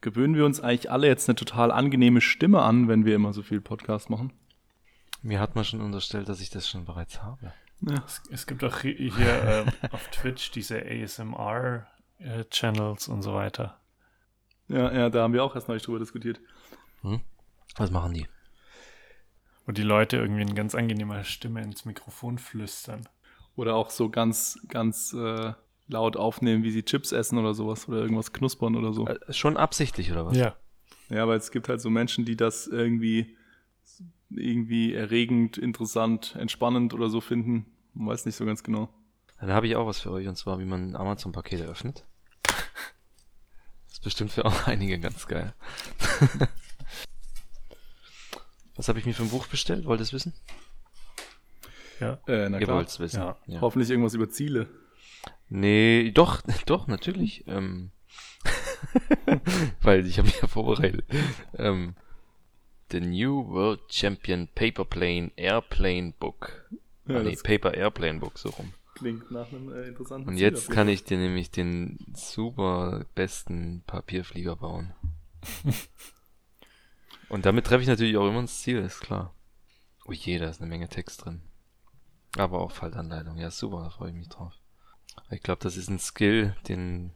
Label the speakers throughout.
Speaker 1: gewöhnen wir uns eigentlich alle jetzt eine total angenehme Stimme an, wenn wir immer so viel Podcast machen?
Speaker 2: Mir hat man schon unterstellt, dass ich das schon bereits habe.
Speaker 3: Ja. Es, es, gibt auch hier äh, auf Twitch diese ASMR-Channels äh, und so weiter.
Speaker 1: Ja, ja, da haben wir auch erst neulich drüber diskutiert.
Speaker 2: Hm? Was machen die?
Speaker 3: Wo die Leute irgendwie in ganz angenehmer Stimme ins Mikrofon flüstern.
Speaker 1: Oder auch so ganz, ganz äh, laut aufnehmen, wie sie Chips essen oder sowas oder irgendwas knuspern oder so.
Speaker 2: Äh, schon absichtlich oder was?
Speaker 3: Ja.
Speaker 1: Ja, weil es gibt halt so Menschen, die das irgendwie irgendwie erregend, interessant, entspannend oder so finden. Man weiß nicht so ganz genau.
Speaker 2: Dann habe ich auch was für euch und zwar, wie man Amazon-Pakete öffnet. Das ist bestimmt für auch einige ganz geil. was habe ich mir für ein Buch bestellt? Wollt ihr es wissen?
Speaker 1: Ja, äh, na
Speaker 2: Ihr
Speaker 1: klar.
Speaker 2: wollt es wissen.
Speaker 1: Ja. Ja. Hoffentlich irgendwas über Ziele.
Speaker 2: Nee, doch, doch, natürlich. Ähm, weil ich habe mich ja vorbereitet. Ähm, The New World Champion Paperplane Airplane Book. Ja, ah, nee, Paper Airplane Book, so rum.
Speaker 1: Klingt nach einem äh, interessanten
Speaker 2: Und Ziel jetzt kann ich dir nämlich den super besten Papierflieger bauen. Und damit treffe ich natürlich auch immer ins Ziel, ist klar. Oh je, da ist eine Menge Text drin. Aber auch Faltanleitung. Ja, super, da freue ich mich drauf. Ich glaube, das ist ein Skill, den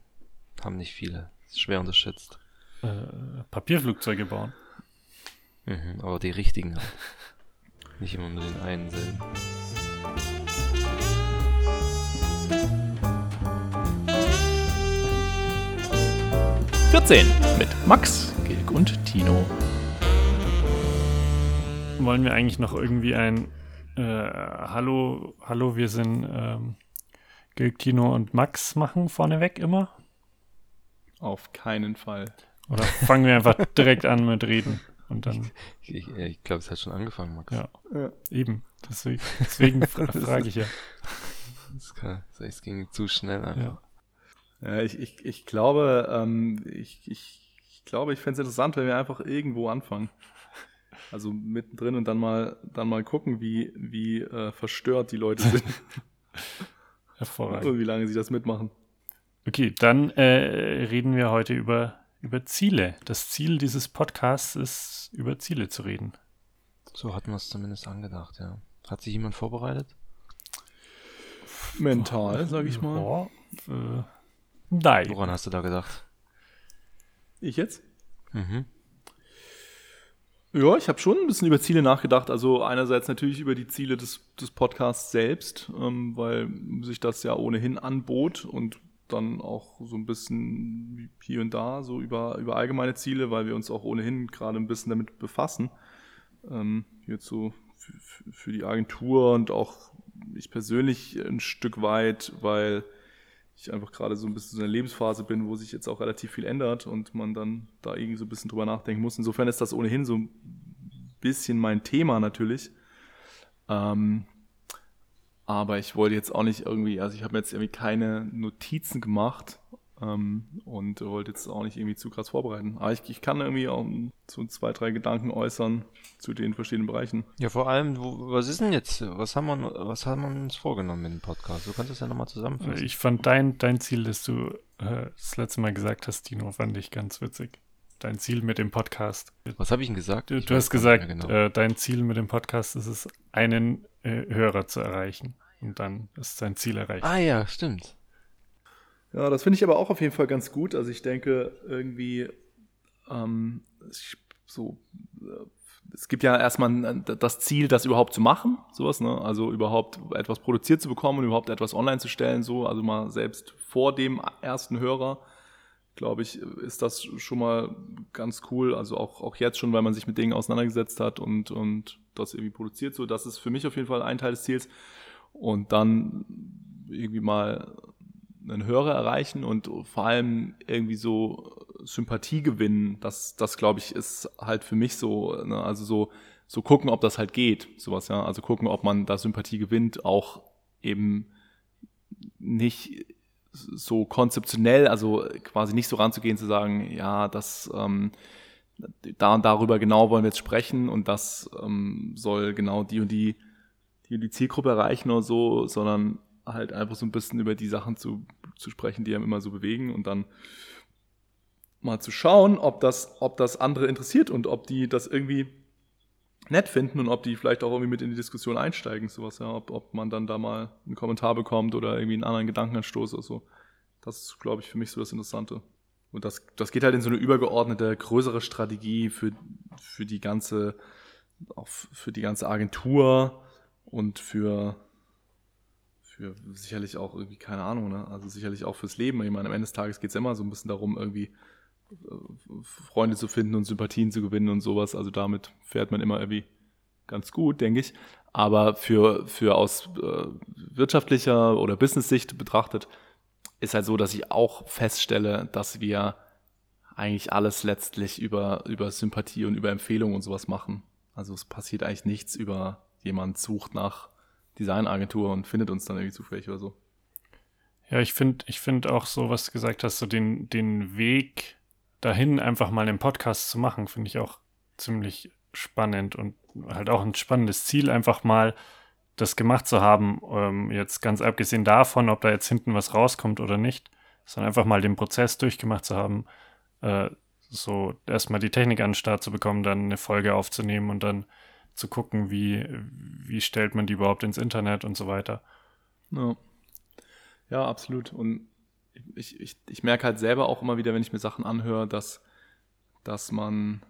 Speaker 2: haben nicht viele. Ist schwer unterschätzt.
Speaker 3: Äh, Papierflugzeuge bauen.
Speaker 2: Mhm, aber die richtigen halt. Nicht immer nur den einen selben.
Speaker 4: Vierzehn mit Max, Gilg und Tino.
Speaker 3: Wollen wir eigentlich noch irgendwie ein äh, Hallo, Hallo, wir sind ähm, Gilg, Tino und Max machen vorneweg immer?
Speaker 1: Auf keinen Fall.
Speaker 3: Oder fangen wir einfach direkt an mit Reden? Und dann.
Speaker 2: Ich, ich, ich glaube, es hat schon angefangen, Max.
Speaker 3: Ja, ja. eben. Deswegen, deswegen fra frage ich ja.
Speaker 2: Das, kann, das ging zu schnell
Speaker 1: einfach. Ja, ja ich, ich, ich glaube, ähm, ich, ich, ich glaube, ich fände es interessant, wenn wir einfach irgendwo anfangen. Also mittendrin und dann mal, dann mal gucken, wie, wie äh, verstört die Leute sind.
Speaker 3: Hervorragend.
Speaker 1: Und wie lange sie das mitmachen.
Speaker 3: Okay, dann äh, reden wir heute über über Ziele. Das Ziel dieses Podcasts ist, über Ziele zu reden.
Speaker 2: So hatten wir es zumindest angedacht, ja. Hat sich jemand vorbereitet?
Speaker 1: Mental, sag ich mal.
Speaker 3: Ja, äh, nein.
Speaker 2: Woran hast du da gedacht?
Speaker 1: Ich jetzt?
Speaker 2: Mhm.
Speaker 1: Ja, ich habe schon ein bisschen über Ziele nachgedacht. Also einerseits natürlich über die Ziele des, des Podcasts selbst, ähm, weil sich das ja ohnehin anbot und dann auch so ein bisschen hier und da so über, über allgemeine Ziele, weil wir uns auch ohnehin gerade ein bisschen damit befassen. Ähm, jetzt so für, für die Agentur und auch ich persönlich ein Stück weit, weil ich einfach gerade so ein bisschen so in einer Lebensphase bin, wo sich jetzt auch relativ viel ändert und man dann da irgendwie so ein bisschen drüber nachdenken muss. Insofern ist das ohnehin so ein bisschen mein Thema natürlich. Ähm, aber ich wollte jetzt auch nicht irgendwie, also ich habe jetzt irgendwie keine Notizen gemacht ähm, und wollte jetzt auch nicht irgendwie zu krass vorbereiten. Aber ich, ich kann irgendwie auch so zwei, drei Gedanken äußern zu den verschiedenen Bereichen.
Speaker 2: Ja, vor allem, wo, was ist denn jetzt, was haben wir, was haben wir uns vorgenommen mit dem Podcast? Du kannst das ja nochmal zusammenfassen.
Speaker 3: Ich fand dein, dein Ziel, das du äh, das letzte Mal gesagt hast, Tino, fand ich ganz witzig. Dein Ziel mit dem Podcast.
Speaker 2: Was habe ich denn gesagt?
Speaker 3: Du, du hast gesagt, genau. äh, dein Ziel mit dem Podcast ist es, einen äh, Hörer zu erreichen. Und dann ist sein Ziel erreicht.
Speaker 2: Ah ja, stimmt.
Speaker 1: Ja, das finde ich aber auch auf jeden Fall ganz gut. Also ich denke irgendwie ähm, so, äh, es gibt ja erstmal das Ziel, das überhaupt zu machen, sowas, ne? Also überhaupt etwas produziert zu bekommen und überhaupt etwas online zu stellen, so, also mal selbst vor dem ersten Hörer glaube ich, ist das schon mal ganz cool. Also auch, auch jetzt schon, weil man sich mit Dingen auseinandergesetzt hat und, und das irgendwie produziert. So, das ist für mich auf jeden Fall ein Teil des Ziels. Und dann irgendwie mal einen Hörer erreichen und vor allem irgendwie so Sympathie gewinnen. Das, das glaube ich, ist halt für mich so, ne? also so, so gucken, ob das halt geht, sowas, ja. Also gucken, ob man da Sympathie gewinnt, auch eben nicht so konzeptionell, also quasi nicht so ranzugehen, zu sagen, ja, das ähm, da und darüber genau wollen wir jetzt sprechen und das ähm, soll genau die und die, die, die Zielgruppe erreichen oder so, sondern halt einfach so ein bisschen über die Sachen zu, zu sprechen, die einem immer so bewegen und dann mal zu schauen, ob das, ob das andere interessiert und ob die das irgendwie nett finden und ob die vielleicht auch irgendwie mit in die Diskussion einsteigen, sowas, ja, ob, ob man dann da mal einen Kommentar bekommt oder irgendwie einen anderen Gedankenanstoß oder so. Das ist, glaube ich, für mich so das Interessante. Und das, das geht halt in so eine übergeordnete, größere Strategie für, für die ganze, auch für die ganze Agentur und für, für sicherlich auch irgendwie, keine Ahnung, ne? Also sicherlich auch fürs Leben. Ich meine, am Ende des Tages geht es immer so ein bisschen darum, irgendwie äh, Freunde zu finden und Sympathien zu gewinnen und sowas. Also damit fährt man immer irgendwie ganz gut, denke ich. Aber für, für aus äh, wirtschaftlicher oder Business-Sicht betrachtet, ist halt so, dass ich auch feststelle, dass wir eigentlich alles letztlich über, über Sympathie und über Empfehlung und sowas machen. Also es passiert eigentlich nichts über jemand sucht nach Designagentur und findet uns dann irgendwie zufällig oder so.
Speaker 3: Ja, ich finde ich finde auch so, was du gesagt hast, so den, den Weg dahin einfach mal einen Podcast zu machen, finde ich auch ziemlich spannend und halt auch ein spannendes Ziel, einfach mal das gemacht zu haben. Ähm, jetzt ganz abgesehen davon, ob da jetzt hinten was rauskommt oder nicht, sondern einfach mal den Prozess durchgemacht zu haben, äh, so erstmal die Technik an den Start zu bekommen, dann eine Folge aufzunehmen und dann zu gucken, wie, wie stellt man die überhaupt ins Internet und so weiter.
Speaker 1: Ja, ja absolut. Und ich, ich, ich merke halt selber auch immer wieder, wenn ich mir Sachen anhöre, dass, dass man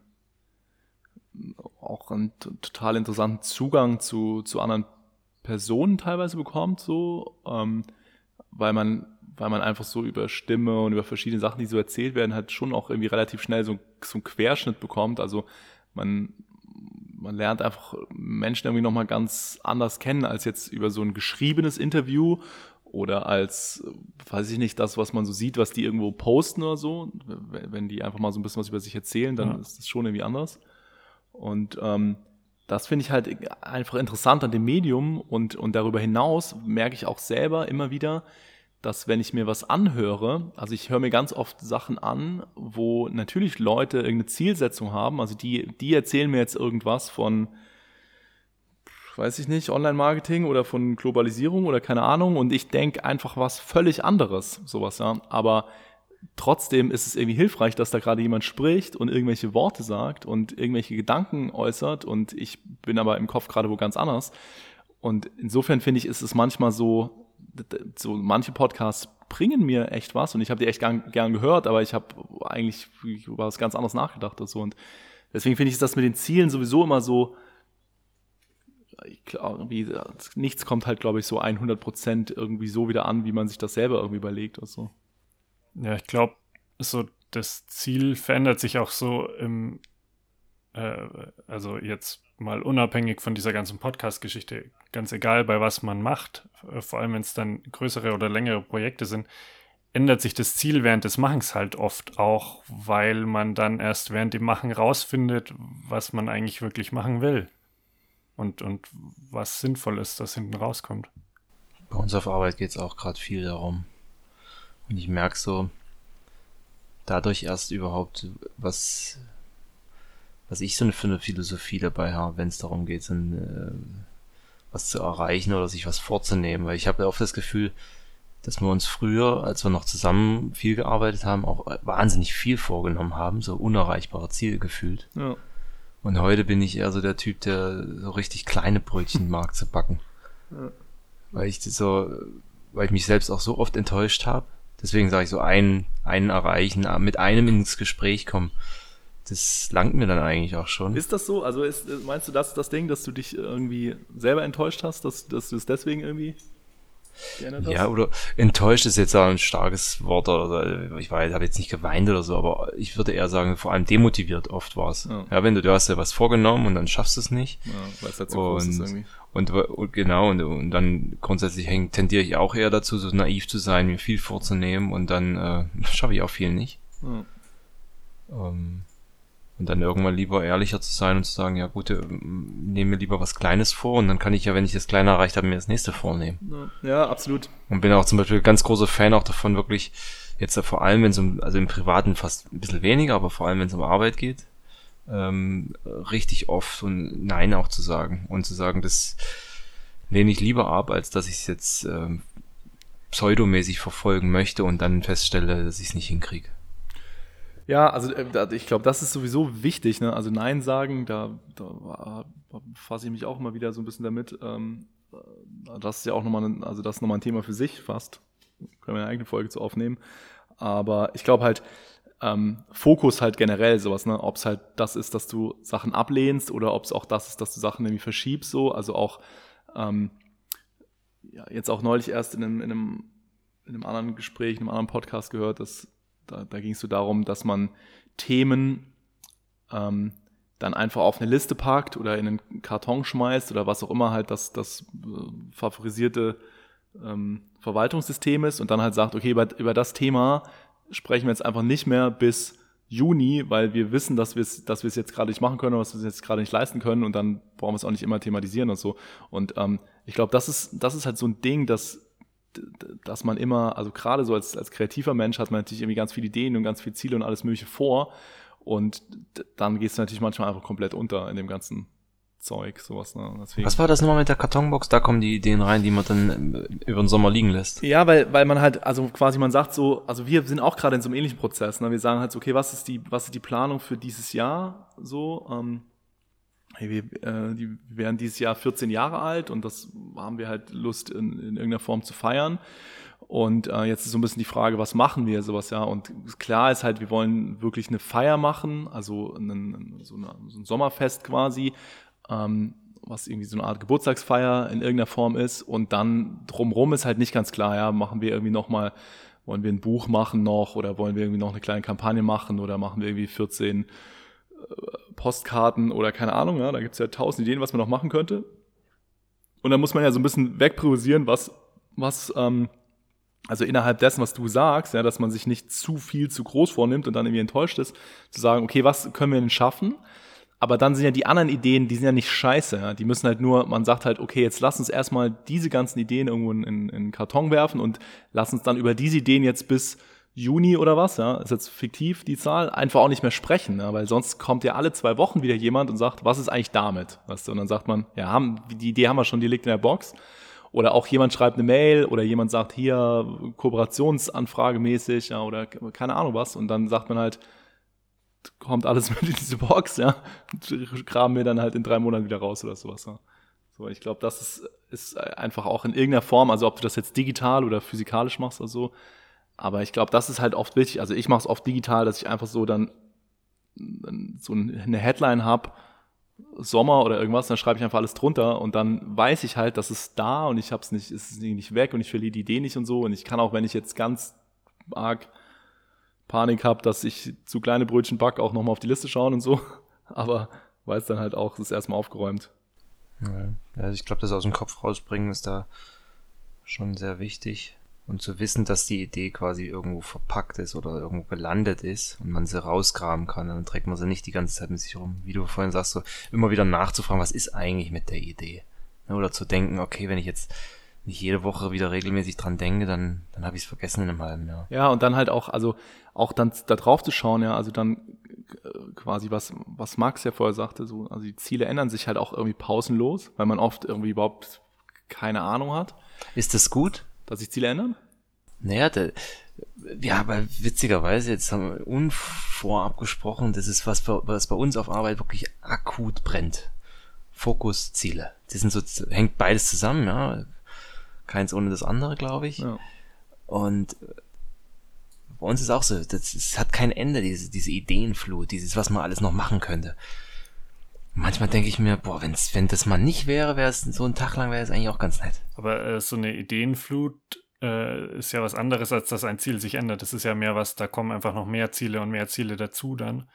Speaker 1: auch einen total interessanten Zugang zu, zu anderen Personen teilweise bekommt, so, ähm, weil man, weil man einfach so über Stimme und über verschiedene Sachen, die so erzählt werden, halt schon auch irgendwie relativ schnell so, so einen Querschnitt bekommt. Also man, man lernt einfach Menschen irgendwie nochmal ganz anders kennen als jetzt über so ein geschriebenes Interview oder als, weiß ich nicht, das, was man so sieht, was die irgendwo posten oder so. Wenn die einfach mal so ein bisschen was über sich erzählen, dann ja. ist das schon irgendwie anders. Und ähm, das finde ich halt einfach interessant an dem Medium und, und darüber hinaus merke ich auch selber immer wieder, dass wenn ich mir was anhöre, also ich höre mir ganz oft Sachen an, wo natürlich Leute irgendeine Zielsetzung haben, also die, die erzählen mir jetzt irgendwas von, weiß ich nicht, Online-Marketing oder von Globalisierung oder keine Ahnung und ich denke einfach was völlig anderes, sowas, ja. Aber trotzdem ist es irgendwie hilfreich, dass da gerade jemand spricht und irgendwelche Worte sagt und irgendwelche Gedanken äußert und ich bin aber im Kopf gerade wo ganz anders. Und insofern finde ich, ist es manchmal so, so manche Podcasts bringen mir echt was und ich habe die echt gern, gern gehört, aber ich habe eigentlich über was ganz anderes nachgedacht und so. Und deswegen finde ich das mit den Zielen sowieso immer so, klar, nichts kommt halt, glaube ich, so 100 Prozent irgendwie so wieder an, wie man sich das selber irgendwie überlegt oder so.
Speaker 3: Ja, ich glaube, so das Ziel verändert sich auch so im, äh, also jetzt mal unabhängig von dieser ganzen Podcast-Geschichte, ganz egal bei was man macht, äh, vor allem wenn es dann größere oder längere Projekte sind, ändert sich das Ziel während des Machens halt oft auch, weil man dann erst während dem Machen rausfindet, was man eigentlich wirklich machen will. Und, und was sinnvoll ist, dass hinten rauskommt.
Speaker 2: Bei uns auf Arbeit geht es auch gerade viel darum, und ich merke so, dadurch erst überhaupt, was, was ich so für eine Philosophie dabei habe, wenn es darum geht, ein, äh, was zu erreichen oder sich was vorzunehmen. Weil ich habe ja oft das Gefühl, dass wir uns früher, als wir noch zusammen viel gearbeitet haben, auch wahnsinnig viel vorgenommen haben, so unerreichbare Ziele gefühlt. Ja. Und heute bin ich eher so der Typ, der so richtig kleine Brötchen mag zu backen. Ja. Weil ich so, weil ich mich selbst auch so oft enttäuscht habe Deswegen sage ich so, einen, einen erreichen, mit einem ins Gespräch kommen. Das langt mir dann eigentlich auch schon.
Speaker 1: Ist das so? Also ist, meinst du das das Ding, dass du dich irgendwie selber enttäuscht hast, dass, dass du es deswegen irgendwie
Speaker 2: ja, oder enttäuscht ist jetzt auch ein starkes Wort oder ich weiß, habe jetzt nicht geweint oder so, aber ich würde eher sagen, vor allem demotiviert oft war es. Ja. ja. wenn du, du hast ja was vorgenommen und dann schaffst du es nicht. Ja, weil es halt so und, groß ist irgendwie. Und, und genau, und, und dann grundsätzlich häng, tendiere ich auch eher dazu, so naiv zu sein, mir viel vorzunehmen und dann äh, schaffe ich auch viel nicht. Ja. Ähm, und dann irgendwann lieber ehrlicher zu sein und zu sagen, ja gut, äh, nehme mir lieber was Kleines vor und dann kann ich ja, wenn ich das Kleine erreicht habe, mir das nächste vornehmen.
Speaker 1: Ja, absolut.
Speaker 2: Und bin auch zum Beispiel ganz großer Fan auch davon, wirklich jetzt vor allem, wenn es um, also im Privaten fast ein bisschen weniger, aber vor allem, wenn es um Arbeit geht, ähm, richtig oft und Nein auch zu sagen und zu sagen, das lehne ich lieber ab, als dass ich es jetzt ähm, pseudomäßig verfolgen möchte und dann feststelle, dass ich es nicht hinkriege.
Speaker 1: Ja, also äh, ich glaube, das ist sowieso wichtig. Ne? Also Nein sagen, da, da fasse ich mich auch immer wieder so ein bisschen damit. Ähm, äh, das ist ja auch nochmal, ein, also das ist nochmal ein Thema für sich fast. Können wir eine eigene Folge zu aufnehmen. Aber ich glaube halt, ähm, Fokus halt generell sowas, ne? Ob es halt das ist, dass du Sachen ablehnst oder ob es auch das ist, dass du Sachen irgendwie verschiebst, so. Also auch ähm, ja, jetzt auch neulich erst in einem, in einem, in einem anderen Gespräch, in einem anderen Podcast gehört, dass da, da ging es so darum, dass man Themen ähm, dann einfach auf eine Liste packt oder in einen Karton schmeißt oder was auch immer halt das, das äh, favorisierte ähm, Verwaltungssystem ist und dann halt sagt, okay, über, über das Thema sprechen wir jetzt einfach nicht mehr bis Juni, weil wir wissen, dass wir es dass jetzt gerade nicht machen können oder dass wir es jetzt gerade nicht leisten können und dann brauchen wir es auch nicht immer thematisieren und so. Und ähm, ich glaube, das ist, das ist halt so ein Ding, dass, dass man immer, also gerade so als, als kreativer Mensch hat man natürlich irgendwie ganz viele Ideen und ganz viele Ziele und alles Mögliche vor. Und dann gehst du natürlich manchmal einfach komplett unter in dem ganzen Zeug, sowas. Ne? Deswegen.
Speaker 2: Was war das nochmal mit der Kartonbox? Da kommen die Ideen rein, die man dann äh, über den Sommer liegen lässt.
Speaker 1: Ja, weil, weil man halt, also quasi man sagt so, also wir sind auch gerade in so einem ähnlichen Prozess. Ne? Wir sagen halt so, okay, was ist die, was ist die Planung für dieses Jahr so? Ähm, hey, wir, äh, die werden dieses Jahr 14 Jahre alt und das haben wir halt Lust in, in irgendeiner Form zu feiern. Und äh, jetzt ist so ein bisschen die Frage, was machen wir sowas, ja? Und klar ist halt, wir wollen wirklich eine Feier machen, also einen, so, eine, so ein Sommerfest quasi, ähm, was irgendwie so eine Art Geburtstagsfeier in irgendeiner Form ist. Und dann drumrum ist halt nicht ganz klar, ja, machen wir irgendwie nochmal, wollen wir ein Buch machen noch oder wollen wir irgendwie noch eine kleine Kampagne machen oder machen wir irgendwie 14 äh, Postkarten oder keine Ahnung, ja, da gibt's ja tausend Ideen, was man noch machen könnte. Und dann muss man ja so ein bisschen wegpriorisieren, was, was, ähm, also innerhalb dessen, was du sagst, ja, dass man sich nicht zu viel zu groß vornimmt und dann irgendwie enttäuscht ist, zu sagen, okay, was können wir denn schaffen? Aber dann sind ja die anderen Ideen, die sind ja nicht scheiße. Ja? Die müssen halt nur, man sagt halt, okay, jetzt lass uns erstmal diese ganzen Ideen irgendwo in, in, Karton werfen und lass uns dann über diese Ideen jetzt bis Juni oder was, ja, ist jetzt fiktiv die Zahl, einfach auch nicht mehr sprechen, ja? weil sonst kommt ja alle zwei Wochen wieder jemand und sagt, was ist eigentlich damit? Weißt du? Und dann sagt man, ja, haben, die Idee haben wir schon, die liegt in der Box. Oder auch jemand schreibt eine Mail oder jemand sagt hier Kooperationsanfrage mäßig ja, oder keine Ahnung was und dann sagt man halt, kommt alles mit in diese Box, ja, graben wir dann halt in drei Monaten wieder raus oder sowas. Ja. So, ich glaube, das ist, ist einfach auch in irgendeiner Form, also ob du das jetzt digital oder physikalisch machst oder so, aber ich glaube, das ist halt oft wichtig. Also ich mache es oft digital, dass ich einfach so dann so eine Headline habe, Sommer oder irgendwas, dann schreibe ich einfach alles drunter und dann weiß ich halt, dass es da und ich habe es nicht, es ist nicht weg und ich verliere die Idee nicht und so und ich kann auch, wenn ich jetzt ganz arg Panik habe, dass ich zu kleine Brötchen back, auch nochmal auf die Liste schauen und so, aber weiß dann halt auch, es ist erstmal aufgeräumt.
Speaker 2: Ja, also ich glaube, das aus dem Kopf rausbringen ist da schon sehr wichtig. Und zu wissen, dass die Idee quasi irgendwo verpackt ist oder irgendwo gelandet ist und man sie rausgraben kann, dann trägt man sie nicht die ganze Zeit mit sich rum. Wie du vorhin sagst, so immer wieder nachzufragen, was ist eigentlich mit der Idee? Oder zu denken, okay, wenn ich jetzt nicht jede Woche wieder regelmäßig dran denke, dann, dann habe ich es vergessen in einem halben Jahr.
Speaker 1: Ja, und dann halt auch, also auch dann da drauf zu schauen, ja, also dann äh, quasi was, was Max ja vorher sagte, so, also die Ziele ändern sich halt auch irgendwie pausenlos, weil man oft irgendwie überhaupt keine Ahnung hat,
Speaker 2: Ist das gut?
Speaker 1: Dass sich Ziele ändern.
Speaker 2: Naja, der, ja, aber witzigerweise, jetzt haben wir unvorab gesprochen, das ist was, was bei uns auf Arbeit wirklich akut brennt. Fokus, Ziele. Das sind so, hängt beides zusammen, ja. Keins ohne das andere, glaube ich.
Speaker 1: Ja.
Speaker 2: Und bei uns ist auch so, das, es hat kein Ende, diese, diese Ideenflut, dieses, was man alles noch machen könnte. Manchmal denke ich mir, boah, wenn's, wenn das mal nicht wäre, wäre es so ein Tag lang wäre es eigentlich auch ganz nett.
Speaker 3: Aber äh, so eine Ideenflut äh, ist ja was anderes, als dass ein Ziel sich ändert. Das ist ja mehr was, da kommen einfach noch mehr Ziele und mehr Ziele dazu dann.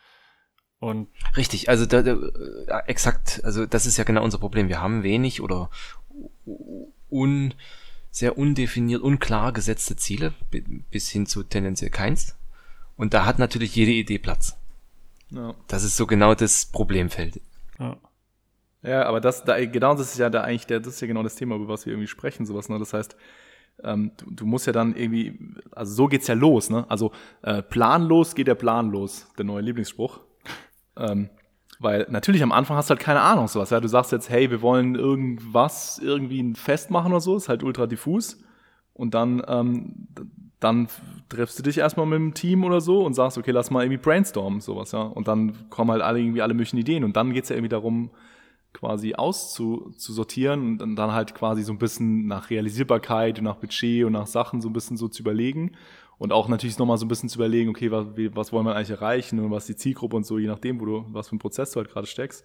Speaker 3: Und
Speaker 2: Richtig, also da, da, äh, exakt, also das ist ja genau unser Problem. Wir haben wenig oder un, sehr undefiniert, unklar gesetzte Ziele, bi- bis hin zu tendenziell keins. Und da hat natürlich jede Idee Platz.
Speaker 1: Ja.
Speaker 2: Das ist so genau das Problemfeld.
Speaker 3: Ja,
Speaker 1: aber das, da, genau das ist ja da eigentlich der, das ist ja genau das Thema, über was wir irgendwie sprechen, sowas, ne? Das heißt, ähm, du, du musst ja dann irgendwie, also so geht's ja los, ne? Also äh, planlos geht der Plan los, der neue Lieblingsspruch. Ähm, weil natürlich am Anfang hast du halt keine Ahnung, sowas. Ja? Du sagst jetzt, hey, wir wollen irgendwas irgendwie ein Fest machen oder so, ist halt ultra diffus. Und dann ähm, dann triffst du dich erstmal mit dem Team oder so und sagst, okay, lass mal irgendwie brainstormen, sowas, ja. Und dann kommen halt alle irgendwie alle möglichen Ideen. Und dann geht's ja irgendwie darum, quasi auszusortieren und dann halt quasi so ein bisschen nach Realisierbarkeit und nach Budget und nach Sachen so ein bisschen so zu überlegen. Und auch natürlich nochmal so ein bisschen zu überlegen, okay, was, was wollen wir eigentlich erreichen und was ist die Zielgruppe und so, je nachdem, wo du, was für ein Prozess du halt gerade steckst.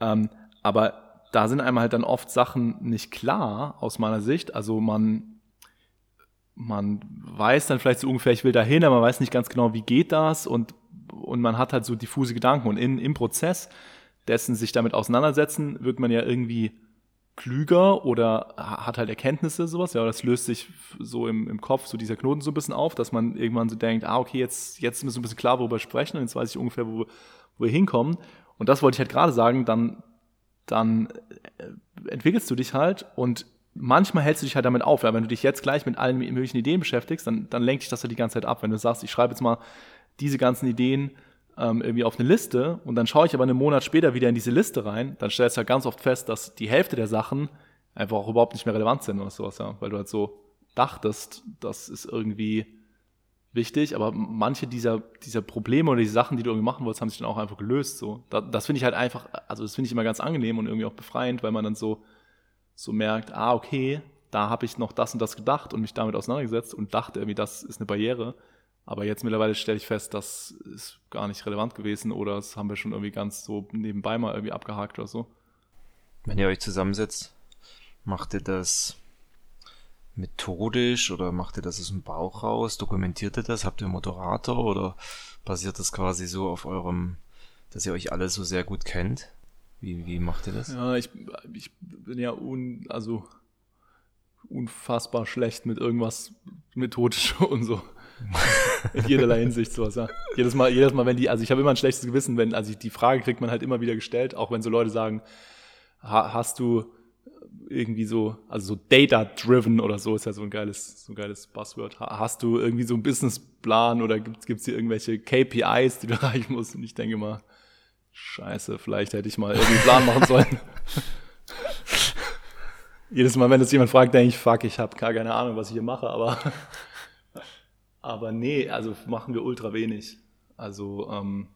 Speaker 1: Ähm, aber da sind einmal halt dann oft Sachen nicht klar aus meiner Sicht. Also man, man weiß dann vielleicht so ungefähr, ich will dahin, aber man weiß nicht ganz genau, wie geht das und, und man hat halt so diffuse Gedanken und in, im Prozess dessen sich damit auseinandersetzen, wird man ja irgendwie klüger oder hat halt Erkenntnisse, sowas, ja, das löst sich so im, im Kopf, so dieser Knoten so ein bisschen auf, dass man irgendwann so denkt, ah, okay, jetzt, jetzt ist mir so ein bisschen klar, worüber wir sprechen und jetzt weiß ich ungefähr, wo, wo wir hinkommen. Und das wollte ich halt gerade sagen, dann, dann äh, entwickelst du dich halt und manchmal hältst du dich halt damit auf. Ja, wenn du dich jetzt gleich mit allen möglichen Ideen beschäftigst, dann, dann lenkt dich das halt die ganze Zeit ab. Wenn du sagst, ich schreibe jetzt mal diese ganzen Ideen ähm, irgendwie auf eine Liste und dann schaue ich aber einen Monat später wieder in diese Liste rein, dann stellst du halt ganz oft fest, dass die Hälfte der Sachen einfach auch überhaupt nicht mehr relevant sind oder sowas, ja, weil du halt so dachtest, das ist irgendwie wichtig, aber manche dieser, dieser Probleme oder die Sachen, die du irgendwie machen wolltest, haben sich dann auch einfach gelöst, so. Das, das finde ich halt einfach, also das finde ich immer ganz angenehm und irgendwie auch befreiend, weil man dann so, so merkt, ah, okay, da habe ich noch das und das gedacht und mich damit auseinandergesetzt und dachte irgendwie, das ist eine Barriere. Aber jetzt mittlerweile stelle ich fest, das ist gar nicht relevant gewesen oder das haben wir schon irgendwie ganz so nebenbei mal irgendwie abgehakt oder so.
Speaker 2: Wenn ihr euch zusammensetzt, macht ihr das methodisch oder macht ihr das aus dem Bauch raus? Dokumentiert ihr das? Habt ihr einen Moderator oder basiert das quasi so auf eurem, dass ihr euch alle so sehr gut kennt? Wie, wie macht ihr das?
Speaker 1: Ja, ich, ich bin ja un, also unfassbar schlecht mit irgendwas methodisch und so. In jederlei Hinsicht sowas, ja. Jedes Mal, jedes Mal, wenn die, also ich habe immer ein schlechtes Gewissen, wenn, also die Frage kriegt man halt immer wieder gestellt, auch wenn so Leute sagen, hast du irgendwie so, also so data-driven oder so ist ja so ein geiles, so ein geiles Buzzword. Hast du irgendwie so einen Businessplan oder gibt es hier irgendwelche KPIs, die du erreichen musst? Und ich denke mal, scheiße, vielleicht hätte ich mal irgendwie einen Plan machen sollen. Jedes Mal, wenn das jemand fragt, denke ich, fuck, ich habe gar keine Ahnung, was ich hier mache, aber aber nee, also machen wir ultra wenig. Also ähm,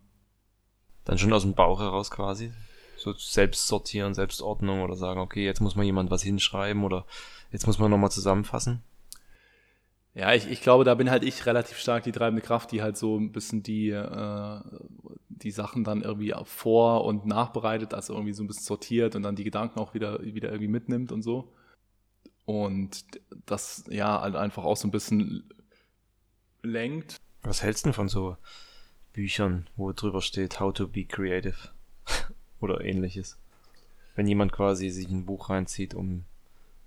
Speaker 2: dann schon aus dem Bauch heraus quasi. So selbst sortieren, Selbstordnung oder sagen, okay, jetzt muss mal jemand was hinschreiben oder jetzt muss man nochmal zusammenfassen.
Speaker 1: Ja, ich, ich glaube, da bin halt ich relativ stark die treibende Kraft, die halt so ein bisschen die, äh, die Sachen dann irgendwie vor- und nachbereitet, also irgendwie so ein bisschen sortiert und dann die Gedanken auch wieder, wieder irgendwie mitnimmt und so. Und das, ja, halt einfach auch so ein bisschen lenkt.
Speaker 2: Was hältst du denn von so Büchern, wo drüber steht, How to be creative oder ähnliches? Wenn jemand quasi sich ein Buch reinzieht, um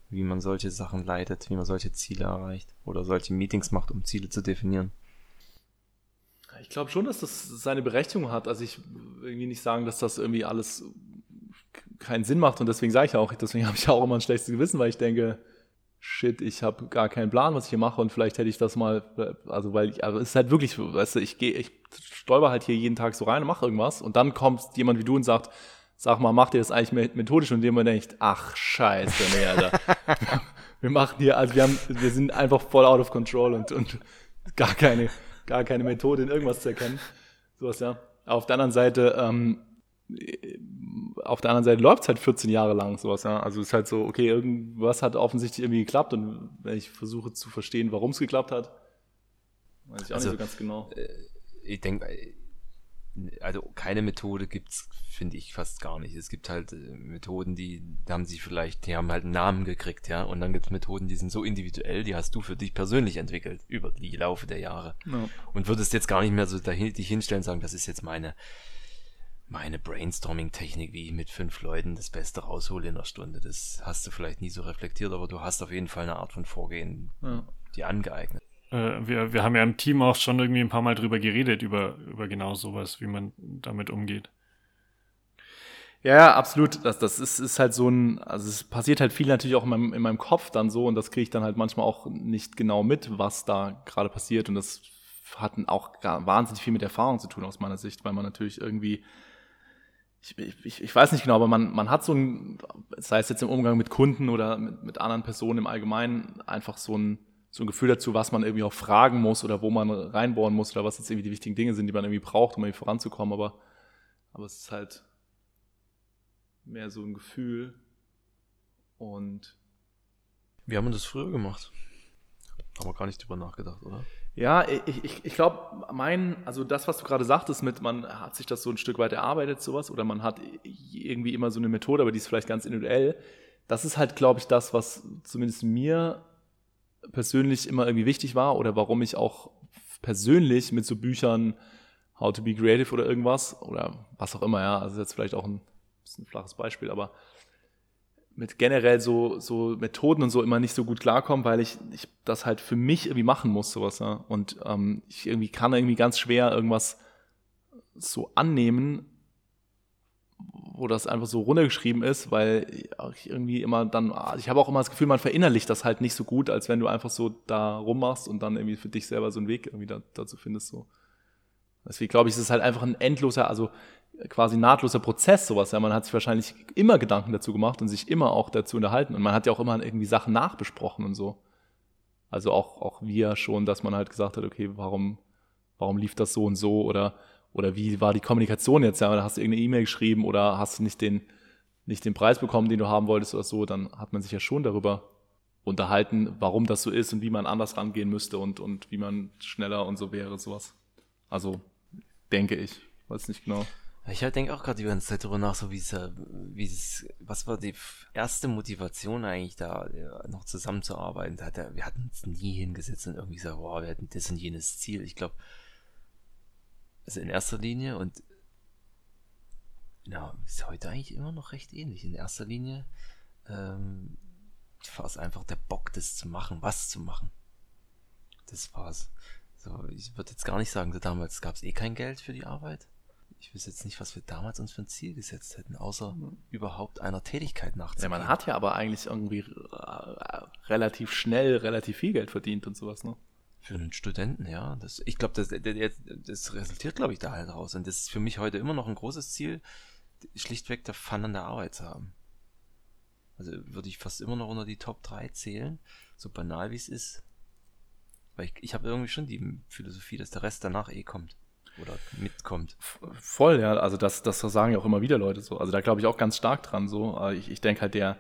Speaker 2: wie man solche Sachen leitet, wie man solche Ziele erreicht oder solche Meetings macht, um Ziele zu definieren.
Speaker 1: Ich glaube schon, dass das seine Berechtigung hat. Also ich will irgendwie nicht sagen, dass das irgendwie alles keinen Sinn macht und deswegen sage ich auch, deswegen habe ich auch immer ein schlechtes Gewissen, weil ich denke, shit, ich habe gar keinen Plan, was ich hier mache und vielleicht hätte ich das mal, also weil ich, also es ist halt wirklich, weißt du, ich gehe, ich stolper halt hier jeden Tag so rein und mache irgendwas und dann kommt jemand wie du und sagt, sag mal, macht ihr das eigentlich methodisch und dem man denkt, ach scheiße, nee, Alter. wir machen hier, also wir haben, wir sind einfach voll out of control und, und gar keine, gar keine Methode in irgendwas zu erkennen. Sowas, ja. Auf der anderen Seite, ähm, auf der anderen Seite läuft es halt 14 Jahre lang, sowas, ja. Also es ist halt so, okay, irgendwas hat offensichtlich irgendwie geklappt und wenn ich versuche zu verstehen, warum es geklappt hat, weiß ich auch also, nicht so ganz genau. Äh,
Speaker 2: ich denke, also keine Methode gibt's, finde ich, fast gar nicht. Es gibt halt äh, Methoden, die, die haben sich vielleicht, die haben halt einen Namen gekriegt, ja. Und dann gibt's Methoden, die sind so individuell, die hast du für dich persönlich entwickelt, über die Laufe der Jahre. Ja. Und würdest jetzt gar nicht mehr so dahin, dich hinstellen und sagen, das ist jetzt meine meine Brainstorming-Technik, wie ich mit fünf Leuten das Beste raushole in einer Stunde. Das hast du vielleicht nie so reflektiert, aber du hast auf jeden Fall eine Art von Vorgehen, ja. die angeeignet.
Speaker 3: Äh, wir, wir haben ja im Team auch schon irgendwie ein paar Mal drüber geredet, über, über genau sowas, wie man damit umgeht.
Speaker 1: Ja, absolut. Das, das ist, ist halt so ein, also es passiert halt viel natürlich auch in meinem, in meinem Kopf dann so und das kriege ich dann halt manchmal auch nicht genau mit, was da gerade passiert und das hat auch wahnsinnig viel mit Erfahrung zu tun aus meiner Sicht, weil man natürlich irgendwie ich, ich, ich weiß nicht genau, aber man, man hat so ein, sei es jetzt im Umgang mit Kunden oder mit, mit anderen Personen im Allgemeinen, einfach so ein, so ein Gefühl dazu, was man irgendwie auch fragen muss oder wo man reinbohren muss oder was jetzt irgendwie die wichtigen Dinge sind, die man irgendwie braucht, um irgendwie voranzukommen. Aber, aber es ist halt mehr so ein Gefühl. Und
Speaker 2: Wie haben wir das früher gemacht? Haben wir gar nicht drüber nachgedacht, oder?
Speaker 1: Ja, ich, ich, ich glaube, mein, also das, was du gerade sagtest, mit man hat sich das so ein Stück weit erarbeitet, sowas, oder man hat irgendwie immer so eine Methode, aber die ist vielleicht ganz individuell. Das ist halt, glaube ich, das, was zumindest mir persönlich immer irgendwie wichtig war oder warum ich auch persönlich mit so Büchern How to be Creative oder irgendwas oder was auch immer, ja, also jetzt vielleicht auch ein bisschen ein flaches Beispiel, aber mit generell so, so Methoden und so immer nicht so gut klarkommen, weil ich, ich das halt für mich irgendwie machen muss, sowas. Ja? Und ähm, ich irgendwie kann irgendwie ganz schwer irgendwas so annehmen, wo das einfach so runtergeschrieben ist, weil ich irgendwie immer dann, also ich habe auch immer das Gefühl, man verinnerlicht das halt nicht so gut, als wenn du einfach so da rummachst und dann irgendwie für dich selber so einen Weg irgendwie da, dazu findest. So. Deswegen glaube ich, es ist halt einfach ein endloser, also quasi nahtloser Prozess, sowas. Ja, man hat sich wahrscheinlich immer Gedanken dazu gemacht und sich immer auch dazu unterhalten. Und man hat ja auch immer irgendwie Sachen nachbesprochen und so. Also auch, auch wir schon, dass man halt gesagt hat, okay, warum, warum lief das so und so oder, oder wie war die Kommunikation jetzt? Ja, hast du irgendeine E-Mail geschrieben oder hast du nicht den, nicht den Preis bekommen, den du haben wolltest oder so, dann hat man sich ja schon darüber unterhalten, warum das so ist und wie man anders rangehen müsste und, und wie man schneller und so wäre, sowas. Also, denke ich. Weiß nicht genau.
Speaker 2: Ich denke auch gerade die ganze Zeit darüber nach, so wie es, was war die erste Motivation eigentlich da, noch zusammenzuarbeiten? Da hat er, wir hatten uns nie hingesetzt und irgendwie gesagt, wow, wir hatten das und jenes Ziel. Ich glaube, also in erster Linie und ja, ist heute eigentlich immer noch recht ähnlich. In erster Linie ähm, war es einfach der Bock, das zu machen, was zu machen. Das war's. So, ich würde jetzt gar nicht sagen, damals gab es eh kein Geld für die Arbeit ich weiß jetzt nicht, was wir damals uns für ein Ziel gesetzt hätten, außer mhm. überhaupt einer Tätigkeit nachzugehen.
Speaker 1: Ja, man hat ja aber eigentlich irgendwie äh, relativ schnell relativ viel Geld verdient und sowas, ne?
Speaker 2: Für einen Studenten, ja. Das, ich glaube, das, das, das resultiert, glaube ich, da halt raus. Und das ist für mich heute immer noch ein großes Ziel, schlichtweg der Fun an der Arbeit zu haben. Also würde ich fast immer noch unter die Top 3 zählen, so banal wie es ist. Weil ich, ich habe irgendwie schon die Philosophie, dass der Rest danach eh kommt oder mitkommt.
Speaker 1: Voll, ja. Also das, das sagen ja auch immer wieder Leute so. Also da glaube ich auch ganz stark dran so. Ich, ich denke halt, der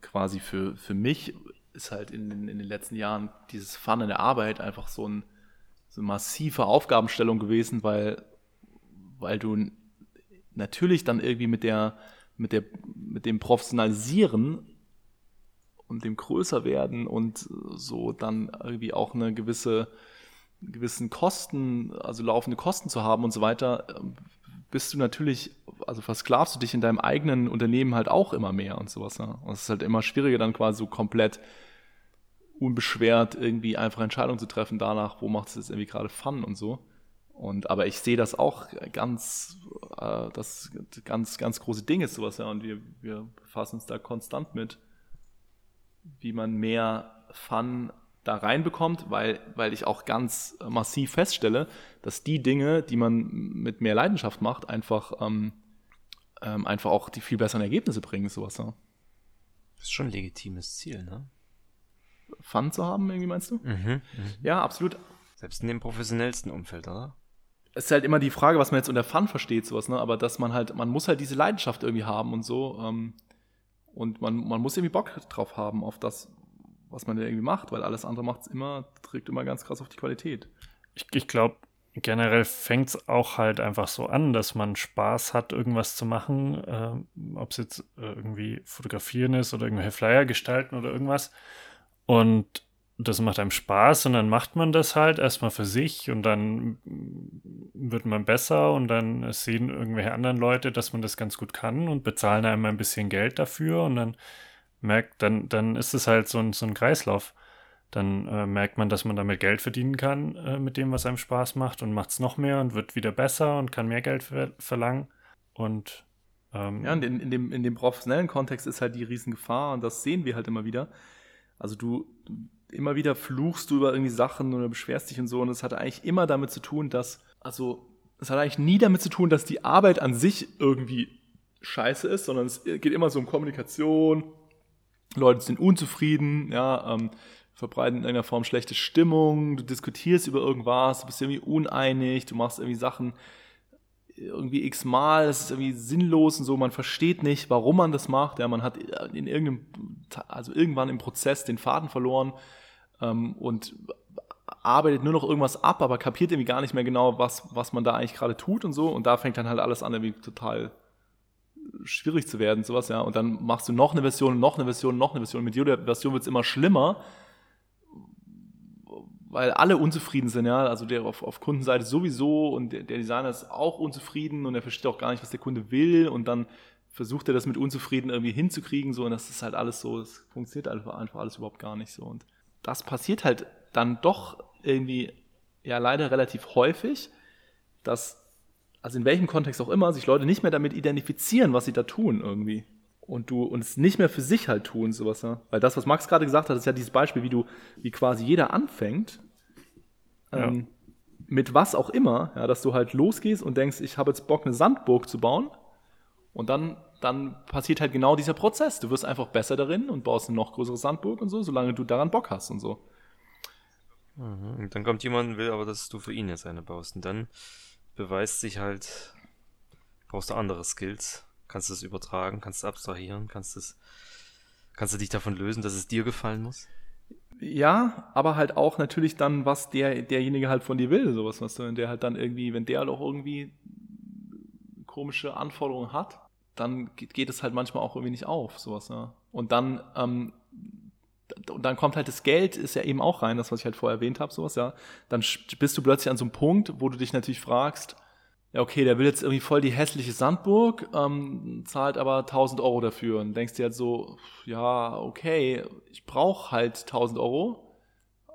Speaker 1: quasi für, für mich ist halt in, in den letzten Jahren dieses Fun in der Arbeit einfach so, ein, so eine massive Aufgabenstellung gewesen, weil, weil du natürlich dann irgendwie mit der, mit der, mit dem Professionalisieren und dem Größerwerden und so dann irgendwie auch eine gewisse gewissen Kosten, also laufende Kosten zu haben und so weiter, ähm, bist du natürlich, also versklavst du dich in deinem eigenen Unternehmen halt auch immer mehr und sowas. Ne? Und es ist halt immer schwieriger, dann quasi so komplett unbeschwert irgendwie einfach Entscheidungen zu treffen danach, wo macht es jetzt irgendwie gerade Fun und so. Und aber ich sehe das auch ganz, äh, das ganz, ganz große Ding ist sowas, ja. Und wir, wir befassen uns da konstant mit, wie man mehr Fun da reinbekommt, weil, weil ich auch ganz massiv feststelle, dass die Dinge, die man mit mehr Leidenschaft macht, einfach, ähm, ähm, einfach auch die viel besseren Ergebnisse bringen, sowas. Ja.
Speaker 2: Das ist schon ein legitimes Ziel, ne?
Speaker 1: Fun zu haben, irgendwie meinst du? Mhm,
Speaker 2: mhm.
Speaker 1: Ja, absolut.
Speaker 2: Selbst in dem professionellsten Umfeld, oder?
Speaker 1: Es ist halt immer die Frage, was man jetzt unter Fun versteht, sowas, ne? Aber dass man halt, man muss halt diese Leidenschaft irgendwie haben und so. Ähm, und man, man muss irgendwie Bock drauf haben, auf das, was man da irgendwie macht, weil alles andere macht es immer, trägt immer ganz krass auf die Qualität.
Speaker 3: Ich, ich glaube, generell fängt es auch halt einfach so an, dass man Spaß hat, irgendwas zu machen, äh, ob es jetzt äh, irgendwie fotografieren ist oder irgendwelche Flyer gestalten oder irgendwas. Und das macht einem Spaß und dann macht man das halt erstmal für sich und dann wird man besser und dann sehen irgendwelche anderen Leute, dass man das ganz gut kann und bezahlen einem ein bisschen Geld dafür und dann merkt, dann, dann ist es halt so ein, so ein Kreislauf. Dann äh, merkt man, dass man damit Geld verdienen kann äh, mit dem, was einem Spaß macht und macht es noch mehr und wird wieder besser und kann mehr Geld ver verlangen. Und
Speaker 1: ähm, ja, und in, in, dem, in dem professionellen Kontext ist halt die Riesengefahr und das sehen wir halt immer wieder. Also du immer wieder fluchst du über irgendwie Sachen oder beschwerst dich und so und es hat eigentlich immer damit zu tun, dass, also es hat eigentlich nie damit zu tun, dass die Arbeit an sich irgendwie scheiße ist, sondern es geht immer so um Kommunikation, Leute sind unzufrieden, ja, ähm, verbreiten in irgendeiner Form schlechte Stimmung, du diskutierst über irgendwas, du bist irgendwie uneinig, du machst irgendwie Sachen irgendwie x-mal, es ist irgendwie sinnlos und so, man versteht nicht, warum man das macht, ja, man hat in irgendeinem, also irgendwann im Prozess den Faden verloren ähm, und arbeitet nur noch irgendwas ab, aber kapiert irgendwie gar nicht mehr genau, was, was man da eigentlich gerade tut und so und da fängt dann halt alles an, irgendwie total schwierig zu werden, sowas, ja, und dann machst du noch eine Version, noch eine Version, noch eine Version, mit jeder Version wird es immer schlimmer, weil alle unzufrieden sind, ja, also der auf, auf Kundenseite sowieso und der, der Designer ist auch unzufrieden und er versteht auch gar nicht, was der Kunde will. Und dann versucht er das mit unzufrieden irgendwie hinzukriegen, so. Und das ist halt alles so, es funktioniert einfach, einfach alles überhaupt gar nicht so. Und das passiert halt dann doch irgendwie ja leider relativ häufig, dass also in welchem Kontext auch immer sich Leute nicht mehr damit identifizieren, was sie da tun irgendwie und du und es nicht mehr für sich halt tun, sowas, ja. Weil das, was Max gerade gesagt hat, ist ja dieses Beispiel, wie du, wie quasi jeder anfängt, ja. ähm, mit was auch immer, ja, dass du halt losgehst und denkst, ich habe jetzt Bock, eine Sandburg zu bauen. Und dann, dann passiert halt genau dieser Prozess. Du wirst einfach besser darin und baust eine noch größere Sandburg und so, solange du daran Bock hast und so.
Speaker 2: Mhm. Und dann kommt jemand und will aber, dass du für ihn jetzt eine baust. Und dann beweist sich halt, brauchst du andere Skills Kannst du es übertragen, kannst du abstrahieren, kannst kannst du dich davon lösen, dass es dir gefallen muss?
Speaker 1: Ja, aber halt auch natürlich dann, was der, derjenige halt von dir will, sowas, was du, wenn der halt dann irgendwie, wenn der halt auch irgendwie komische Anforderungen hat, dann geht, geht es halt manchmal auch irgendwie nicht auf, sowas, ja. Und dann, ähm, und dann kommt halt das Geld, ist ja eben auch rein, das, was ich halt vorher erwähnt habe, sowas, ja. Dann bist du plötzlich an so einem Punkt, wo du dich natürlich fragst, ja, okay, der will jetzt irgendwie voll die hässliche Sandburg, ähm, zahlt aber 1000 Euro dafür und denkst dir halt so, ja, okay, ich brauche halt 1000 Euro,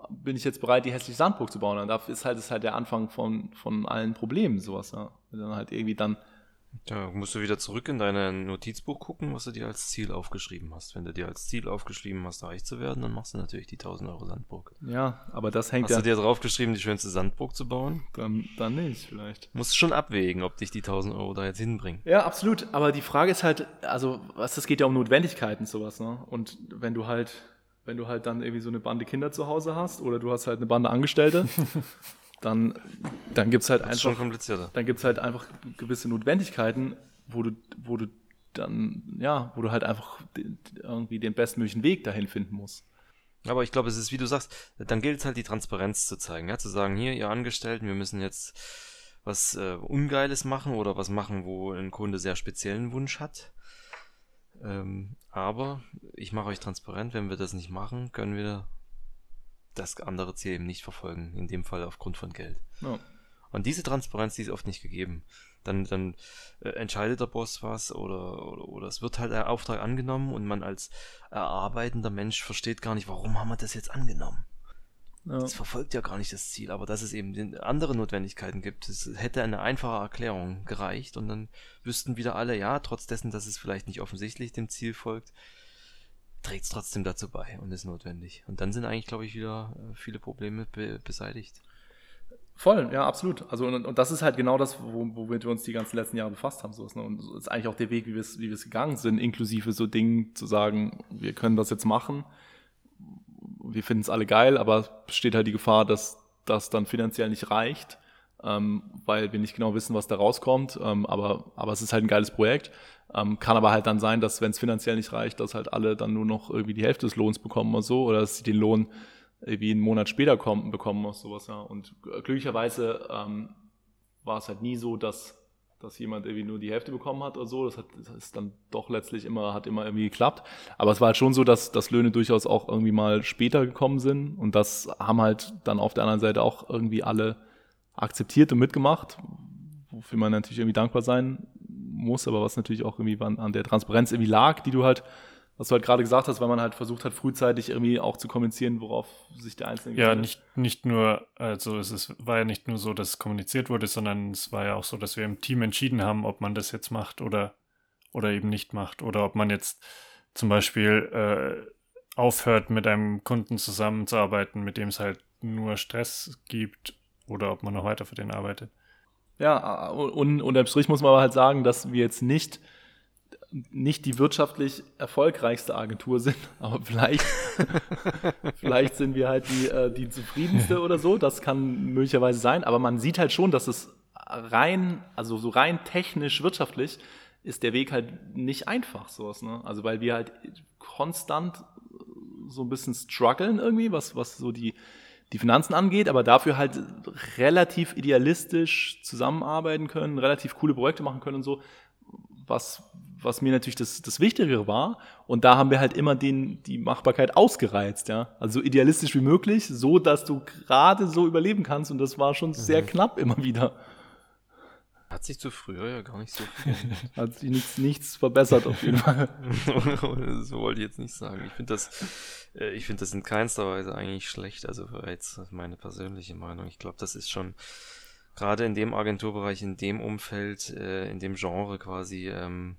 Speaker 1: bin ich jetzt bereit, die hässliche Sandburg zu bauen? Und da ist halt, ist halt der Anfang von, von allen Problemen, sowas, ja. Wenn dann halt irgendwie dann
Speaker 2: da musst du wieder zurück in dein Notizbuch gucken, was du dir als Ziel aufgeschrieben hast. Wenn du dir als Ziel aufgeschrieben hast, reich zu werden, dann machst du natürlich die 1000 Euro Sandburg.
Speaker 1: Ja, aber das hängt
Speaker 2: hast
Speaker 1: ja...
Speaker 2: Hast du dir draufgeschrieben, die schönste Sandburg zu bauen?
Speaker 1: Dann, dann nicht, vielleicht.
Speaker 2: Musst schon abwägen, ob dich die 1000 Euro da jetzt hinbringen.
Speaker 1: Ja, absolut. Aber die Frage ist halt, also, was, das geht ja um Notwendigkeiten, sowas, ne? Und wenn du halt, wenn du halt dann irgendwie so eine Bande Kinder zu Hause hast oder du hast halt eine Bande Angestellte dann, dann gibt es halt einfach.
Speaker 2: Schon komplizierter.
Speaker 1: Dann gibt halt einfach gewisse Notwendigkeiten, wo du, wo du dann, ja, wo du halt einfach irgendwie den bestmöglichen Weg dahin finden musst.
Speaker 2: Aber ich glaube, es ist, wie du sagst, dann gilt es halt die Transparenz zu zeigen, ja, zu sagen, hier, ihr Angestellten, wir müssen jetzt was äh, Ungeiles machen oder was machen, wo ein Kunde sehr speziellen Wunsch hat. Ähm, aber ich mache euch transparent, wenn wir das nicht machen, können wir das andere Ziel eben nicht verfolgen, in dem Fall aufgrund von Geld. Ja. Und diese Transparenz, die ist oft nicht gegeben. Dann, dann äh, entscheidet der Boss was oder, oder, oder es wird halt der Auftrag angenommen und man als erarbeitender Mensch versteht gar nicht, warum haben wir das jetzt angenommen. Ja. Das verfolgt ja gar nicht das Ziel, aber dass es eben andere Notwendigkeiten gibt, es hätte eine einfache Erklärung gereicht und dann wüssten wieder alle, ja, trotz dessen, dass es vielleicht nicht offensichtlich dem Ziel folgt, trägt es trotzdem dazu bei und ist notwendig. Und dann sind eigentlich, glaube ich, wieder äh, viele Probleme be beseitigt.
Speaker 1: Voll, ja, absolut. Also und, und das ist halt genau das, womit wir uns die ganzen letzten Jahre befasst haben. So, ne? Und das ist eigentlich auch der Weg, wie wir es wie gegangen sind, inklusive so Dingen zu sagen, wir können das jetzt machen. Wir finden es alle geil, aber es besteht halt die Gefahr, dass das dann finanziell nicht reicht, ähm, weil wir nicht genau wissen, was da rauskommt. Ähm, aber, aber es ist halt ein geiles Projekt. Ähm, kann aber halt dann sein, dass wenn es finanziell nicht reicht, dass halt alle dann nur noch irgendwie die Hälfte des Lohns bekommen oder so, oder dass sie den Lohn irgendwie einen Monat später kommen, bekommen oder sowas, ja. Und glücklicherweise ähm, war es halt nie so, dass, dass jemand irgendwie nur die Hälfte bekommen hat oder so. Das, hat, das ist dann doch letztlich immer, hat immer irgendwie geklappt. Aber es war halt schon so, dass, dass Löhne durchaus auch irgendwie mal später gekommen sind. Und das haben halt dann auf der anderen Seite auch irgendwie alle akzeptiert und mitgemacht, wofür man natürlich irgendwie dankbar sein muss, aber was natürlich auch irgendwie an, an der Transparenz irgendwie lag, die du halt, was du halt gerade gesagt hast, weil man halt versucht hat, frühzeitig irgendwie auch zu kommunizieren, worauf sich der Einzelne.
Speaker 3: Ja, nicht, nicht nur, also es ist, war ja nicht nur so, dass kommuniziert wurde, sondern es war ja auch so, dass wir im Team entschieden haben, ob man das jetzt macht oder, oder eben nicht macht. Oder ob man jetzt zum Beispiel äh, aufhört, mit einem Kunden zusammenzuarbeiten, mit dem es halt nur Stress gibt, oder ob man noch weiter für den arbeitet.
Speaker 1: Ja, und unterm Strich muss man aber halt sagen, dass wir jetzt nicht nicht die wirtschaftlich erfolgreichste Agentur sind, aber vielleicht, vielleicht sind wir halt die, äh, die zufriedenste oder so. Das kann möglicherweise sein, aber man sieht halt schon, dass es rein, also so rein technisch wirtschaftlich ist der Weg halt nicht einfach, sowas, ne? Also weil wir halt konstant so ein bisschen strugglen irgendwie, was, was so die, die Finanzen angeht, aber dafür halt relativ idealistisch zusammenarbeiten können, relativ coole Projekte machen können und so, was, was mir natürlich das, das Wichtigere war. Und da haben wir halt immer den, die Machbarkeit ausgereizt, ja. Also so idealistisch wie möglich, so dass du gerade so überleben kannst. Und das war schon sehr mhm. knapp immer wieder.
Speaker 2: Hat sich zu früher ja gar nicht so viel.
Speaker 1: Hat sich nichts, nichts verbessert auf jeden Fall.
Speaker 2: so wollte ich jetzt nicht sagen. Ich finde das, äh, ich finde das in keinster Weise eigentlich schlecht. Also jetzt meine persönliche Meinung. Ich glaube, das ist schon gerade in dem Agenturbereich, in dem Umfeld, äh, in dem Genre quasi ähm,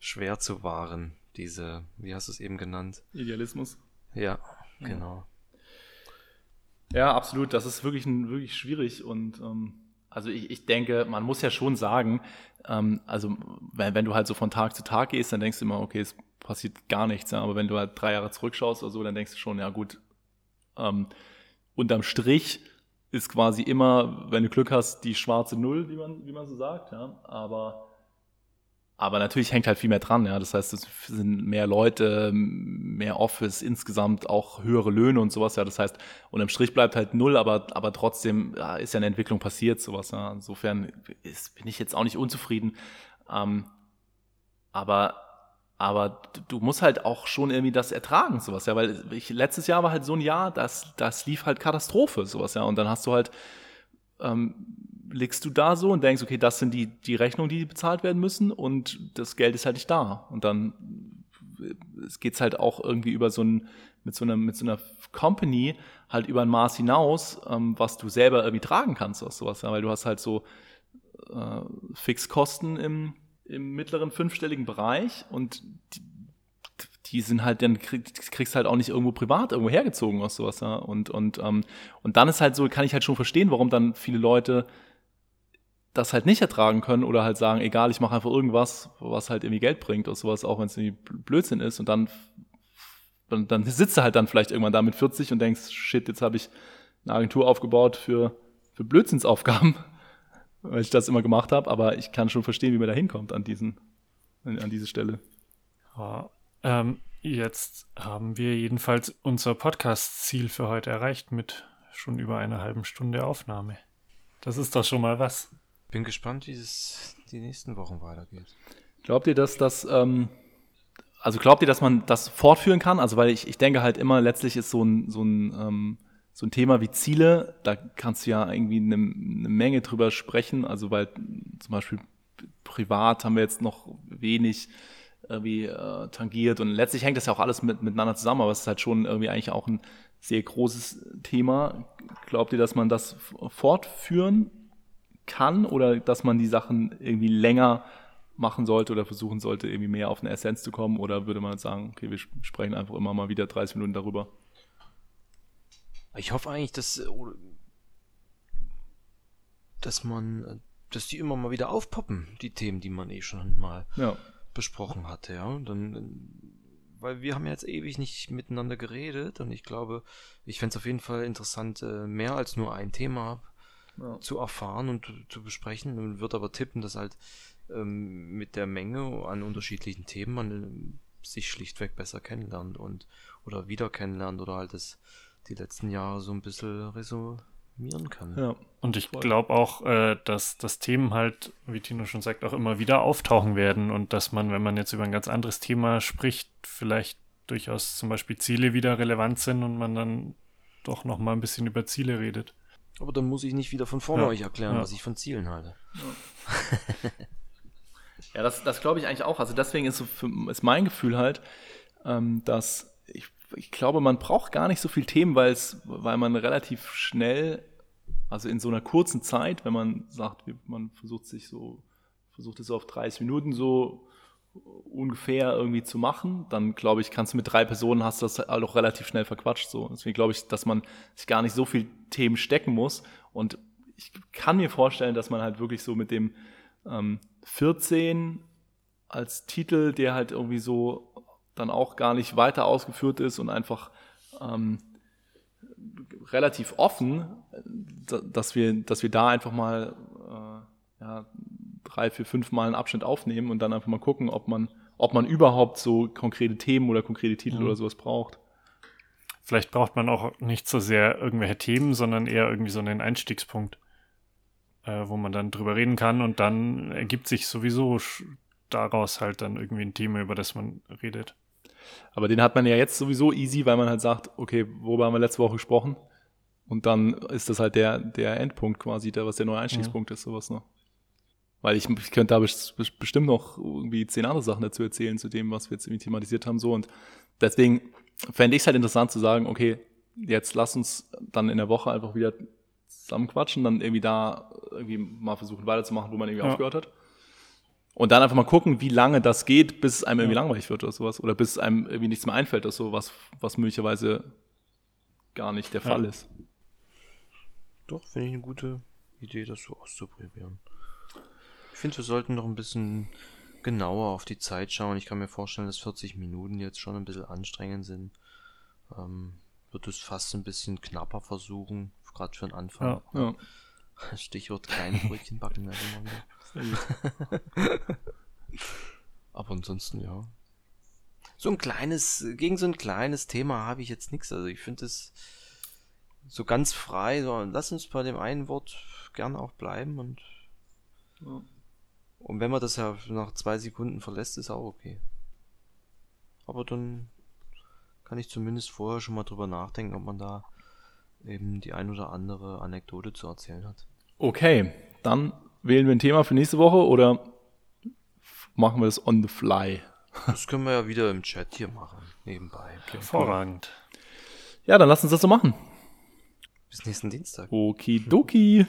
Speaker 2: schwer zu wahren. Diese, wie hast du es eben genannt?
Speaker 1: Idealismus.
Speaker 2: Ja, genau.
Speaker 1: Ja, absolut. Das ist wirklich, ein, wirklich schwierig und ähm, also ich, ich denke, man muss ja schon sagen, ähm, also wenn, wenn du halt so von Tag zu Tag gehst, dann denkst du immer, okay, es passiert gar nichts. Ja? Aber wenn du halt drei Jahre zurückschaust oder so, dann denkst du schon, ja gut, ähm, unterm Strich ist quasi immer, wenn du Glück hast, die schwarze Null, wie man, wie man so sagt. Ja? Aber aber natürlich hängt halt viel mehr dran, ja. Das heißt, es sind mehr Leute, mehr Office, insgesamt auch höhere Löhne und sowas, ja. Das heißt, unterm Strich bleibt halt null, aber, aber trotzdem ja, ist ja eine Entwicklung passiert, sowas, ja. Insofern ist, bin ich jetzt auch nicht unzufrieden. Ähm, aber, aber du musst halt auch schon irgendwie das ertragen, sowas, ja. Weil ich, letztes Jahr war halt so ein Jahr, das, das lief halt Katastrophe, sowas, ja. Und dann hast du halt, ähm, liegst du da so und denkst, okay, das sind die, die Rechnungen, die bezahlt werden müssen und das Geld ist halt nicht da. Und dann es geht's halt auch irgendwie über so ein, mit so einer, mit so einer Company halt über ein Maß hinaus, ähm, was du selber irgendwie tragen kannst aus sowas, ja, weil du hast halt so äh, Fixkosten im, im mittleren fünfstelligen Bereich und die, die sind halt, dann krieg, kriegst halt auch nicht irgendwo privat irgendwo hergezogen aus sowas, ja. Und, und, ähm, und dann ist halt so, kann ich halt schon verstehen, warum dann viele Leute das halt nicht ertragen können oder halt sagen, egal, ich mache einfach irgendwas, was halt irgendwie Geld bringt oder sowas, auch wenn es irgendwie Blödsinn ist und dann, dann, dann sitzt du halt dann vielleicht irgendwann da mit 40 und denkst, shit, jetzt habe ich eine Agentur aufgebaut für, für Blödsinnsaufgaben, weil ich das immer gemacht habe, aber ich kann schon verstehen, wie man da hinkommt an diesen, an diese Stelle.
Speaker 3: Ja, ähm, jetzt haben wir jedenfalls unser Podcast-Ziel für heute erreicht mit schon über einer halben Stunde Aufnahme. Das ist doch schon mal was.
Speaker 2: Bin gespannt, wie es die nächsten Wochen weitergeht.
Speaker 1: Glaubt ihr, dass das, ähm, also glaubt ihr, dass man das fortführen kann? Also, weil ich, ich denke halt immer, letztlich ist so ein, so ein, ähm, so ein Thema wie Ziele, da kannst du ja irgendwie eine, eine Menge drüber sprechen. Also, weil zum Beispiel privat haben wir jetzt noch wenig irgendwie äh, tangiert und letztlich hängt das ja auch alles mit, miteinander zusammen, aber es ist halt schon irgendwie eigentlich auch ein sehr großes Thema. Glaubt ihr, dass man das fortführen kann oder dass man die Sachen irgendwie länger machen sollte oder versuchen sollte, irgendwie mehr auf eine Essenz zu kommen? Oder würde man sagen, okay, wir sprechen einfach immer mal wieder 30 Minuten darüber?
Speaker 2: Ich hoffe eigentlich, dass, äh, dass man, dass die immer mal wieder aufpoppen, die Themen, die man eh schon mal ja. besprochen hatte, ja. Und dann, weil wir haben ja jetzt ewig nicht miteinander geredet und ich glaube, ich fände es auf jeden Fall interessant, äh, mehr als nur ein Thema ja. zu erfahren und zu besprechen und wird aber tippen, dass halt ähm, mit der Menge an unterschiedlichen Themen man ähm, sich schlichtweg besser kennenlernt und oder wieder kennenlernt oder halt das die letzten Jahre so ein bisschen resümieren kann.
Speaker 3: Ja. Und ich glaube auch, äh, dass das Themen halt, wie Tino schon sagt, auch immer wieder auftauchen werden und dass man, wenn man jetzt über ein ganz anderes Thema spricht, vielleicht durchaus zum Beispiel Ziele wieder relevant sind und man dann doch noch mal ein bisschen über Ziele redet.
Speaker 2: Aber dann muss ich nicht wieder von vorne ja. euch erklären, ja. was ich von Zielen halte.
Speaker 1: Ja, ja das, das glaube ich eigentlich auch. Also deswegen ist, so für, ist mein Gefühl halt, ähm, dass ich, ich glaube, man braucht gar nicht so viele Themen, weil es, weil man relativ schnell, also in so einer kurzen Zeit, wenn man sagt, man versucht sich so, versucht es so auf 30 Minuten so ungefähr irgendwie zu machen, dann glaube ich, kannst du mit drei Personen hast du das halt auch relativ schnell verquatscht. So. Deswegen glaube ich, dass man sich gar nicht so viel Themen stecken muss. Und ich kann mir vorstellen, dass man halt wirklich so mit dem ähm, 14 als Titel, der halt irgendwie so dann auch gar nicht weiter ausgeführt ist und einfach ähm, relativ offen, dass wir, dass wir da einfach mal drei, vier, fünf Mal einen Abschnitt aufnehmen und dann einfach mal gucken, ob man, ob man überhaupt so konkrete Themen oder konkrete Titel
Speaker 3: Mhm.
Speaker 1: oder sowas braucht.
Speaker 3: Vielleicht braucht man auch nicht so sehr irgendwelche Themen, sondern eher irgendwie so einen Einstiegspunkt, äh, wo man dann drüber reden kann und dann ergibt sich sowieso daraus halt dann irgendwie ein Thema, über das man redet.
Speaker 1: Aber den hat man ja jetzt sowieso easy, weil man halt sagt, okay, worüber haben wir letzte Woche gesprochen? Und dann ist das halt der, der Endpunkt quasi, der, was der neue Einstiegspunkt ist, sowas, ne? Weil ich, ich könnte da bes- bes- bestimmt noch irgendwie zehn andere Sachen dazu erzählen, zu dem, was wir jetzt irgendwie thematisiert haben, so. Und deswegen fände ich es halt interessant zu sagen, okay, jetzt lass uns dann in der Woche einfach wieder zusammenquatschen, dann irgendwie da irgendwie mal versuchen weiterzumachen, wo man irgendwie
Speaker 3: Ja.
Speaker 1: aufgehört hat. Und dann einfach mal gucken, wie lange das geht, bis es einem irgendwie
Speaker 3: Ja.
Speaker 1: langweilig wird oder sowas. Oder bis einem irgendwie nichts mehr einfällt oder so, was, möglicherweise gar nicht der
Speaker 3: Ja.
Speaker 1: Fall ist.
Speaker 2: Doch, finde ich eine gute Idee, das so auszuprobieren. Ich finde, wir sollten noch ein bisschen genauer auf die Zeit schauen. Ich kann mir vorstellen, dass 40 Minuten jetzt schon ein bisschen anstrengend sind. Ähm, wird es fast ein bisschen knapper versuchen, gerade für den Anfang.
Speaker 1: Ja.
Speaker 2: Stichwort kleine Brötchen backen. Aber ansonsten, ja. So ein kleines, gegen so ein kleines Thema habe ich jetzt nichts. Also ich finde es so ganz frei. So, lass uns bei dem einen Wort gerne auch bleiben und,
Speaker 1: Ja.
Speaker 2: Und wenn man das ja nach zwei Sekunden verlässt, ist auch okay. Aber dann kann ich zumindest vorher schon mal drüber nachdenken, ob man da eben die ein oder andere Anekdote zu erzählen hat.
Speaker 1: Okay, dann wählen wir ein Thema für nächste Woche oder machen wir das on the fly?
Speaker 2: Das können wir ja wieder im Chat hier machen, nebenbei.
Speaker 3: Hervorragend.
Speaker 1: Ja, dann lass uns das so machen.
Speaker 2: Bis nächsten Dienstag.
Speaker 1: Okidoki.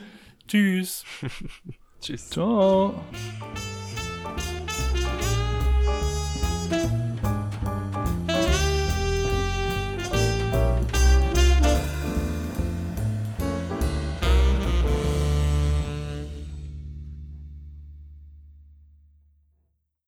Speaker 3: Tschüss.
Speaker 2: Tschüss.
Speaker 1: Ciao.